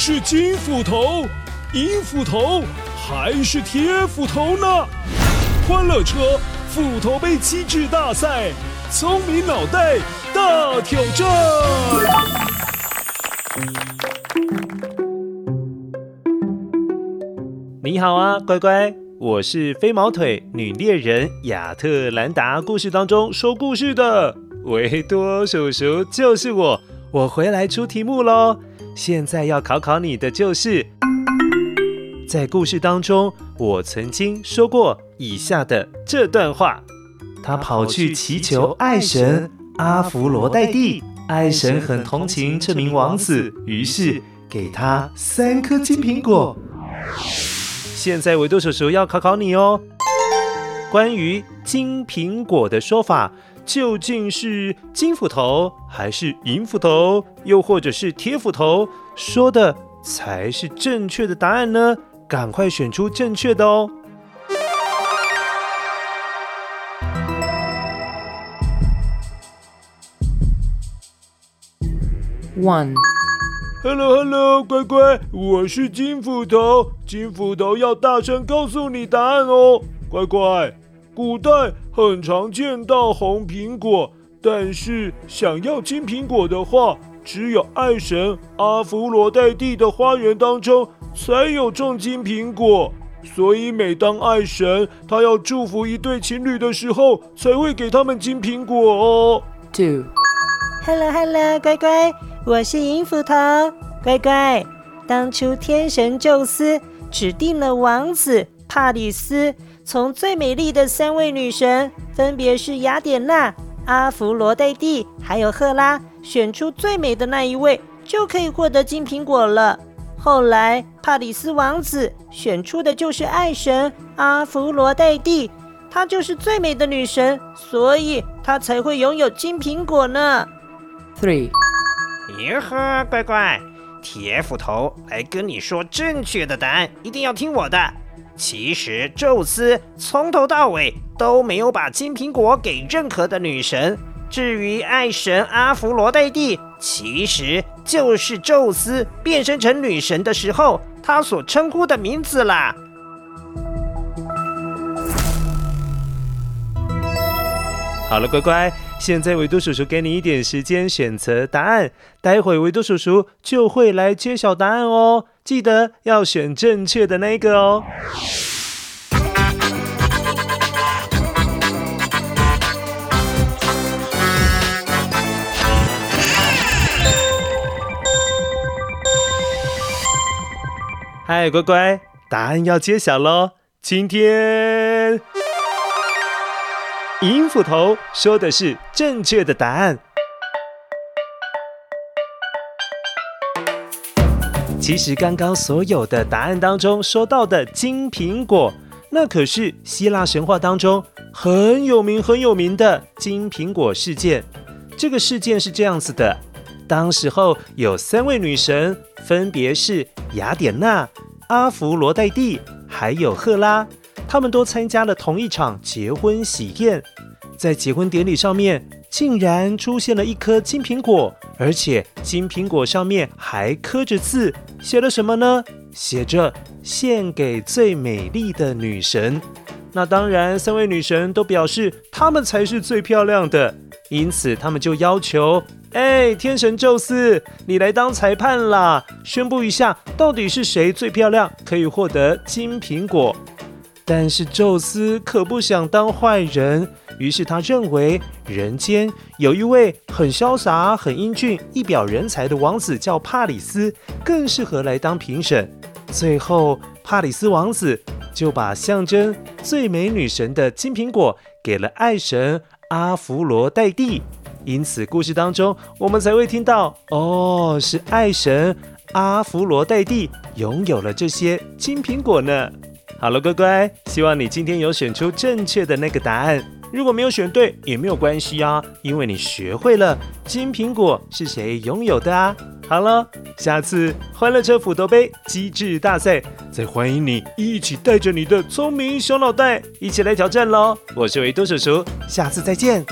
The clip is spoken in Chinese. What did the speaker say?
是金斧头、银斧头还是铁斧头呢？欢乐车斧头杯机智大赛，聪明脑袋大挑战。你好啊，乖乖，我是飞毛腿女猎人亚特兰达故事当中说故事的维多叔叔，就是我。我回来出题目喽！现在要考考你的就是，在故事当中，我曾经说过以下的这段话：他跑去祈求爱神阿芙罗黛蒂，爱神很同情这名王子，于是给他三颗金苹果。现在维多叔叔要考考你哦，关于金苹果的说法。究竟是金斧头还是银斧头，又或者是铁斧头，说的才是正确的答案呢？赶快选出正确的哦！One，Hello Hello，乖乖，我是金斧头，金斧头要大声告诉你答案哦，乖乖。古代很常见到红苹果，但是想要金苹果的话，只有爱神阿芙罗黛蒂的花园当中才有种金苹果。所以每当爱神他要祝福一对情侣的时候，才会给他们金苹果哦。Two，Hello Hello，乖乖，我是银斧头，乖乖。当初天神宙斯指定了王子帕里斯。从最美丽的三位女神，分别是雅典娜、阿芙罗黛蒂，还有赫拉，选出最美的那一位，就可以获得金苹果了。后来，帕里斯王子选出的就是爱神阿芙罗黛蒂，她就是最美的女神，所以她才会拥有金苹果呢。Three，哟呵，乖乖，铁斧头来跟你说正确的答案，一定要听我的。其实，宙斯从头到尾都没有把金苹果给任何的女神。至于爱神阿芙罗黛蒂，其实就是宙斯变身成女神的时候，他所称呼的名字啦。好了，乖乖，现在维多叔叔给你一点时间选择答案，待会维多叔叔就会来揭晓答案哦。记得要选正确的那个哦。嗨，乖乖，答案要揭晓喽！今天银斧头说的是正确的答案。其实刚刚所有的答案当中说到的金苹果，那可是希腊神话当中很有名很有名的金苹果事件。这个事件是这样子的：当时候有三位女神，分别是雅典娜、阿芙罗黛蒂还有赫拉，她们都参加了同一场结婚喜宴。在结婚典礼上面，竟然出现了一颗金苹果，而且金苹果上面还刻着字。写了什么呢？写着“献给最美丽的女神”。那当然，三位女神都表示她们才是最漂亮的，因此她们就要求：“哎，天神宙斯，你来当裁判啦，宣布一下到底是谁最漂亮，可以获得金苹果。”但是宙斯可不想当坏人。于是他认为人间有一位很潇洒、很英俊、一表人才的王子，叫帕里斯，更适合来当评审。最后，帕里斯王子就把象征最美女神的金苹果给了爱神阿芙罗黛蒂。因此，故事当中我们才会听到，哦，是爱神阿芙罗黛蒂拥有了这些金苹果呢。好了，乖乖，希望你今天有选出正确的那个答案。如果没有选对也没有关系啊，因为你学会了金苹果是谁拥有的啊。好了，下次欢乐车斧头杯机智大赛，再欢迎你一起带着你的聪明小脑袋一起来挑战喽。我是维多叔叔，下次再见。